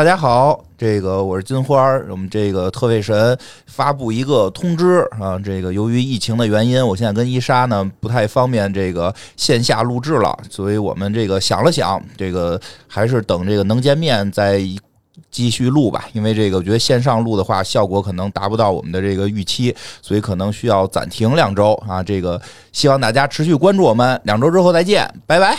大家好，这个我是金花儿，我们这个特卫神发布一个通知啊，这个由于疫情的原因，我现在跟伊莎呢不太方便这个线下录制了，所以我们这个想了想，这个还是等这个能见面再继续录吧，因为这个我觉得线上录的话效果可能达不到我们的这个预期，所以可能需要暂停两周啊，这个希望大家持续关注我们，两周之后再见，拜拜。